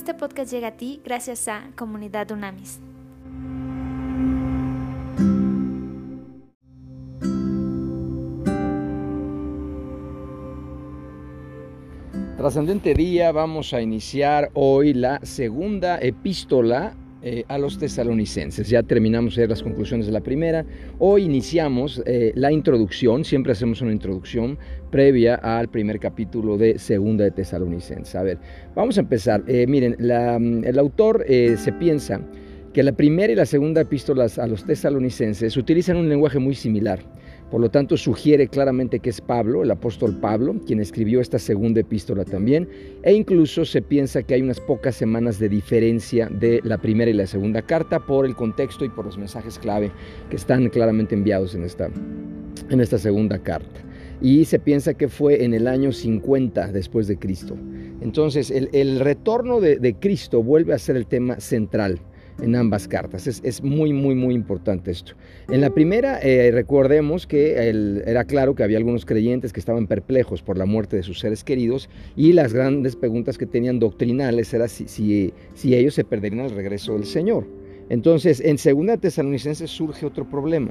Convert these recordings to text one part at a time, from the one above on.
Este podcast llega a ti gracias a Comunidad Unamis. Trascendente día, vamos a iniciar hoy la segunda epístola eh, a los tesalonicenses. Ya terminamos de las conclusiones de la primera. Hoy iniciamos eh, la introducción, siempre hacemos una introducción previa al primer capítulo de Segunda de Tesalonicenses. A ver, vamos a empezar. Eh, miren, el autor se piensa que la primera y la segunda epístolas a los tesalonicenses utilizan un lenguaje muy similar. Por lo tanto, sugiere claramente que es Pablo, el apóstol Pablo, quien escribió esta segunda epístola también, e incluso se piensa que hay unas pocas semanas de diferencia de la primera y la segunda carta por el contexto y por los mensajes clave que están claramente enviados en esta, en esta segunda carta. Y se piensa que fue en el año 50 después de Cristo. Entonces, el, retorno de, de Cristo vuelve a ser el tema central en ambas cartas. Es, muy, muy, muy importante esto. En la primera, eh, recordemos que era claro que había algunos creyentes que estaban perplejos por la muerte de sus seres queridos y las grandes preguntas que tenían doctrinales era si, si, ellos se perderían al regreso del Señor. Entonces, en Segunda Tesalonicenses surge otro problema.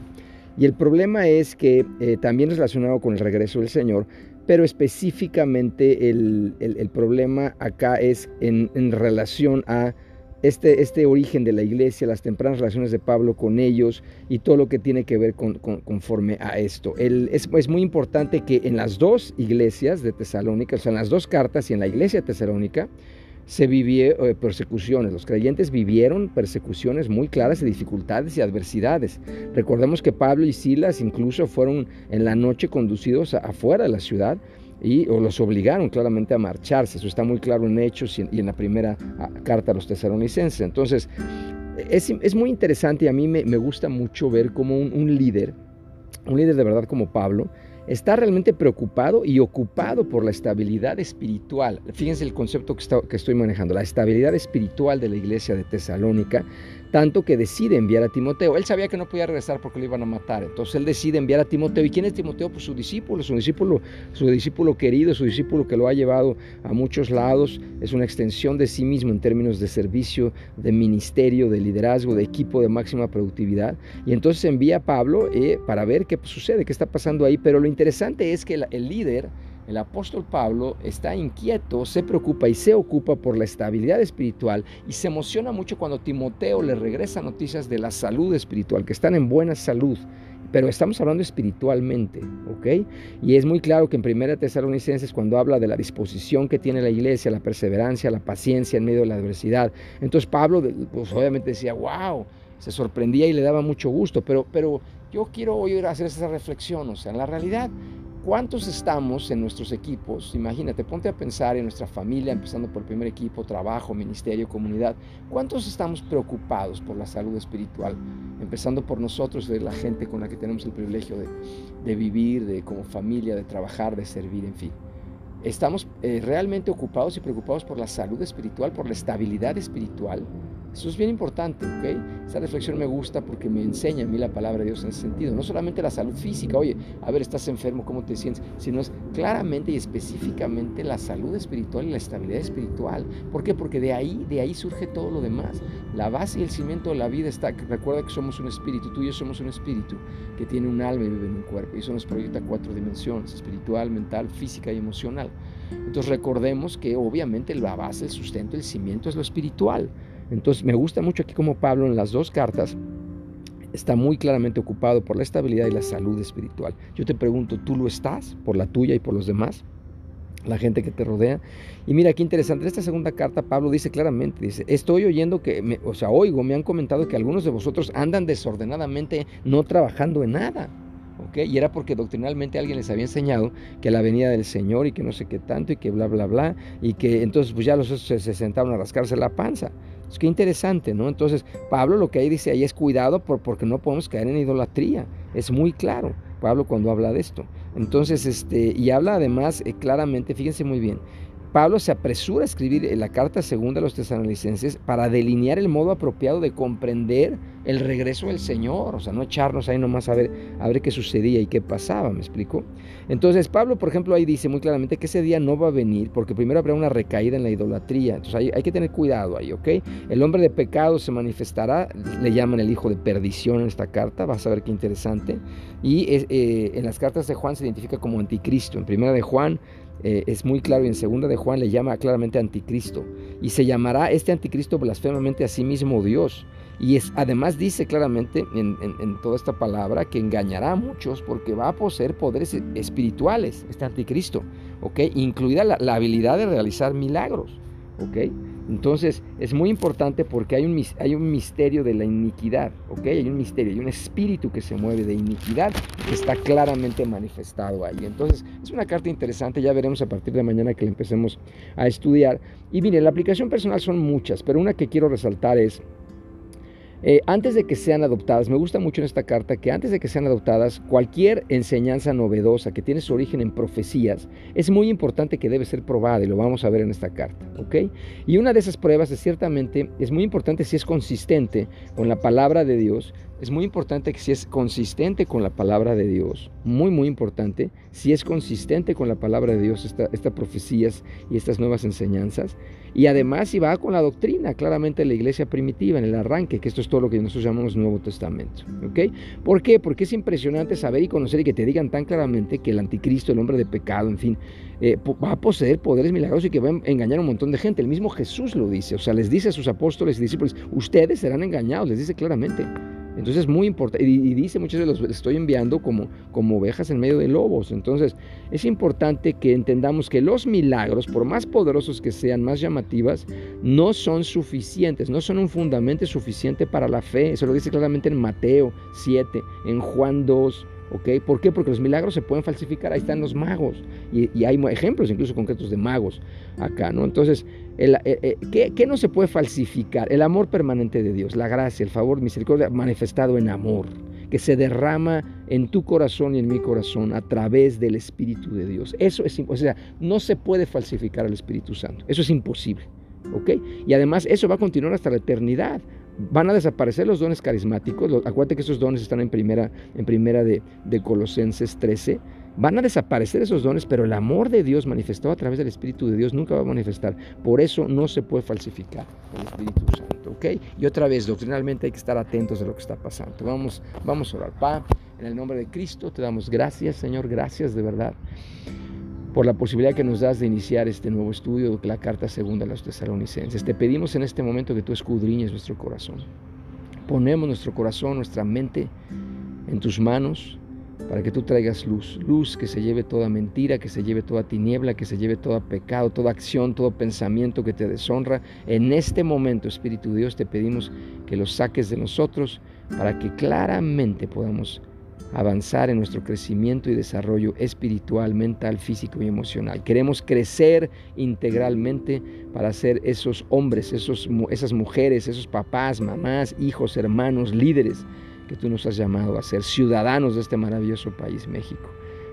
Y el problema es que eh, también relacionado con el regreso del Señor, pero específicamente el, problema acá es en, en relación a este, este origen de la iglesia, las tempranas relaciones de Pablo con ellos y todo lo que tiene que ver con, conforme a esto. es, es, muy importante que en las dos iglesias de Tesalónica, o sea, en las dos cartas y en la iglesia de Tesalónica, se vivieron eh, persecuciones. Los creyentes vivieron persecuciones muy claras y dificultades y adversidades. Recordemos que Pablo y Silas incluso fueron en la noche conducidos afuera de la ciudad y o los obligaron claramente a marcharse. Eso está muy claro en Hechos y en, la primera ah, carta a los tesalonicenses. Entonces, es, es muy interesante y a mí me, me gusta mucho ver cómo un, un líder, un líder de verdad como Pablo, está realmente preocupado y ocupado por la estabilidad espiritual. Fíjense el concepto que, que, estoy manejando, la estabilidad espiritual de la iglesia de Tesalónica tanto que decide enviar a Timoteo. Él sabía que no podía regresar porque lo iban a matar, entonces él decide enviar a Timoteo. ¿Y quién es Timoteo? Pues su discípulo, su discípulo, su discípulo querido, su discípulo que lo ha llevado a muchos lados, es una extensión de sí mismo en términos de servicio, de ministerio, de liderazgo, de equipo de máxima productividad. Y entonces envía a Pablo eh, para ver qué sucede, qué está pasando ahí. Pero lo interesante es que el líder el apóstol Pablo está inquieto, se preocupa y se ocupa por la estabilidad espiritual y se emociona mucho cuando Timoteo le regresa noticias de la salud espiritual, que están en buena salud. Pero estamos hablando espiritualmente, ¿ok? Y es muy claro que en Primera Tesalonicenses cuando habla de la disposición que tiene la iglesia, la perseverancia, la paciencia en medio de la adversidad, entonces Pablo pues obviamente decía, wow, se sorprendía y le daba mucho gusto, pero, pero yo quiero hoy hacer esa reflexión, o sea, en la realidad ¿Cuántos estamos en nuestros equipos? Imagínate, ponte a pensar en nuestra familia, empezando por el primer equipo, trabajo, ministerio, comunidad. ¿Cuántos estamos preocupados por la salud espiritual? Empezando por nosotros, de la gente con la que tenemos el privilegio de, vivir, de como familia, de trabajar, de servir, en fin. ¿Estamos eh, realmente ocupados y preocupados por la salud espiritual, por la estabilidad espiritual? Eso es bien importante, ¿ok? Esa reflexión me gusta porque me enseña a mí la palabra de Dios en ese sentido. No solamente la salud física, oye, a ver, estás enfermo, ¿cómo te sientes? Sino es claramente y específicamente la salud espiritual y la estabilidad espiritual. ¿Por qué? Porque de ahí, de ahí surge todo lo demás. La base y el cimiento de la vida está, recuerda que somos un espíritu, tú y yo somos un espíritu que tiene un alma y vive en un cuerpo. Y eso nos proyecta cuatro dimensiones, espiritual, mental, física y emocional. Entonces recordemos que obviamente la base, el sustento, el cimiento es lo espiritual. Entonces me gusta mucho aquí como Pablo en las dos cartas está muy claramente ocupado por la estabilidad y la salud espiritual. Yo te pregunto, ¿tú lo estás por la tuya y por los demás? La gente que te rodea. Y mira qué interesante, en esta segunda carta Pablo dice claramente, dice, estoy oyendo que, o sea, oigo, me han comentado que algunos de vosotros andan desordenadamente no trabajando en nada. Y era porque doctrinalmente alguien les había enseñado que la venida del Señor y que no sé qué tanto y que bla, bla, bla, y que entonces pues ya los se, se sentaron a rascarse la panza. Es que interesante, ¿no? Entonces, Pablo lo que ahí dice ahí es cuidado por, porque no podemos caer en idolatría. Es muy claro, Pablo cuando habla de esto. Entonces, este, y habla además eh, claramente, fíjense muy bien, Pablo se apresura a escribir la carta segunda a los tesalonicenses para delinear el modo apropiado de comprender el regreso del Señor, o sea, no echarnos ahí nomás a ver, a ver qué sucedía y qué pasaba, ¿me explico? Entonces Pablo, por ejemplo, ahí dice muy claramente que ese día no va a venir porque primero habrá una recaída en la idolatría, entonces hay, hay que tener cuidado ahí, ¿ok? El hombre de pecado se manifestará, le llaman el hijo de perdición en esta carta, vas a ver qué interesante, y eh, en las cartas de Juan se identifica como anticristo, en primera de Juan eh, es muy claro y en segunda de Juan le llama claramente anticristo y se llamará este anticristo blasfemamente a sí mismo Dios y es, además dice claramente en, toda esta palabra que engañará a muchos porque va a poseer poderes espirituales este anticristo, ¿ok? incluida la, la habilidad de realizar milagros, ¿ok? Entonces es muy importante porque hay un, hay un misterio de la iniquidad, ¿ok? Hay un misterio, hay un espíritu que se mueve de iniquidad que está claramente manifestado ahí. Entonces es una carta interesante, ya veremos a partir de mañana que la empecemos a estudiar. Y mire, la aplicación personal son muchas, pero una que quiero resaltar es eh, antes de que sean adoptadas, me gusta mucho en esta carta que antes de que sean adoptadas, cualquier enseñanza novedosa que tiene su origen en profecías es muy importante que debe ser probada y lo vamos a ver en esta carta. Y una de esas pruebas es ciertamente, es muy importante si es consistente con la palabra de Dios, es muy importante que si es consistente con la palabra de Dios, muy, muy importante, si es consistente con la palabra de Dios estas profecías y estas nuevas enseñanzas, y además si va con la doctrina, claramente la iglesia primitiva, en el arranque, que esto es todo lo que nosotros llamamos Nuevo Testamento. ¿ok? ¿Por qué? Porque es impresionante saber y conocer y que te digan tan claramente que el anticristo, el hombre de pecado, en fin, eh, va a poseer poderes milagrosos y que va a engañar a un montón de gente. El mismo Jesús lo dice, o sea, les dice a sus apóstoles y discípulos, ustedes serán engañados, les dice claramente. Entonces es muy importante, y, dice muchas veces los estoy enviando como, como ovejas en medio de lobos. Entonces es importante que entendamos que los milagros, por más poderosos que sean, más llamativas, no son suficientes, no son un fundamento suficiente para la fe. Eso lo dice claramente en Mateo 7, en Juan 2. ¿Ok? ¿Por qué? Porque los milagros se pueden falsificar, ahí están los magos, y, hay ejemplos incluso concretos de magos acá, ¿no? Entonces, eh, eh, ¿qué, no se puede falsificar? El amor permanente de Dios, la gracia, el favor, misericordia manifestado en amor, que se derrama en tu corazón y en mi corazón a través del Espíritu de Dios. Eso es o sea, no se puede falsificar al Espíritu Santo. Eso es imposible. ¿ok? Y además eso va a continuar hasta la eternidad. Van a desaparecer los dones carismáticos. Acuérdate que esos dones están en primera, en primera de, de Colosenses 13 Van a desaparecer esos dones, pero el amor de Dios manifestado a través del Espíritu de Dios nunca va a manifestar. Por eso no se puede falsificar el Espíritu Santo. Y otra vez, doctrinalmente hay que estar atentos de lo que está pasando. Vamos, vamos a orar. Pa, en el nombre de Cristo te damos gracias, Señor, gracias de verdad por la posibilidad que nos das de iniciar este nuevo estudio de la carta segunda a los tesalonicenses. Te pedimos en este momento que tú escudriñes nuestro corazón. Ponemos nuestro corazón, nuestra mente en tus manos para que tú traigas luz, luz que se lleve toda mentira, que se lleve toda tiniebla, que se lleve todo pecado, toda acción, todo pensamiento que te deshonra. En este momento, Espíritu Dios, te pedimos que lo saques de nosotros para que claramente podamos avanzar en nuestro crecimiento y desarrollo espiritual, mental, físico y emocional. Queremos crecer integralmente para ser esos hombres, esos, esas mujeres, esos papás, mamás, hijos, hermanos, líderes que tú nos has llamado a ser ciudadanos de este maravilloso país, México.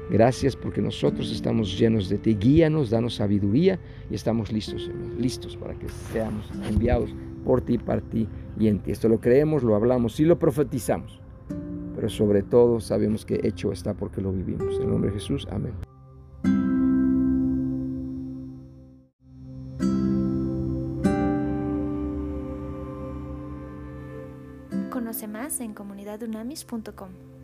Gracias porque nosotros estamos llenos de ti. Guíanos, danos sabiduría y estamos listos, Señor, listos para que seamos enviados por ti, para ti y en ti. Esto lo creemos, lo hablamos y lo profetizamos. Pero sobre todo sabemos que hecho está porque lo vivimos. En el nombre de Jesús, amén. Conoce más en comunidadunamis.com.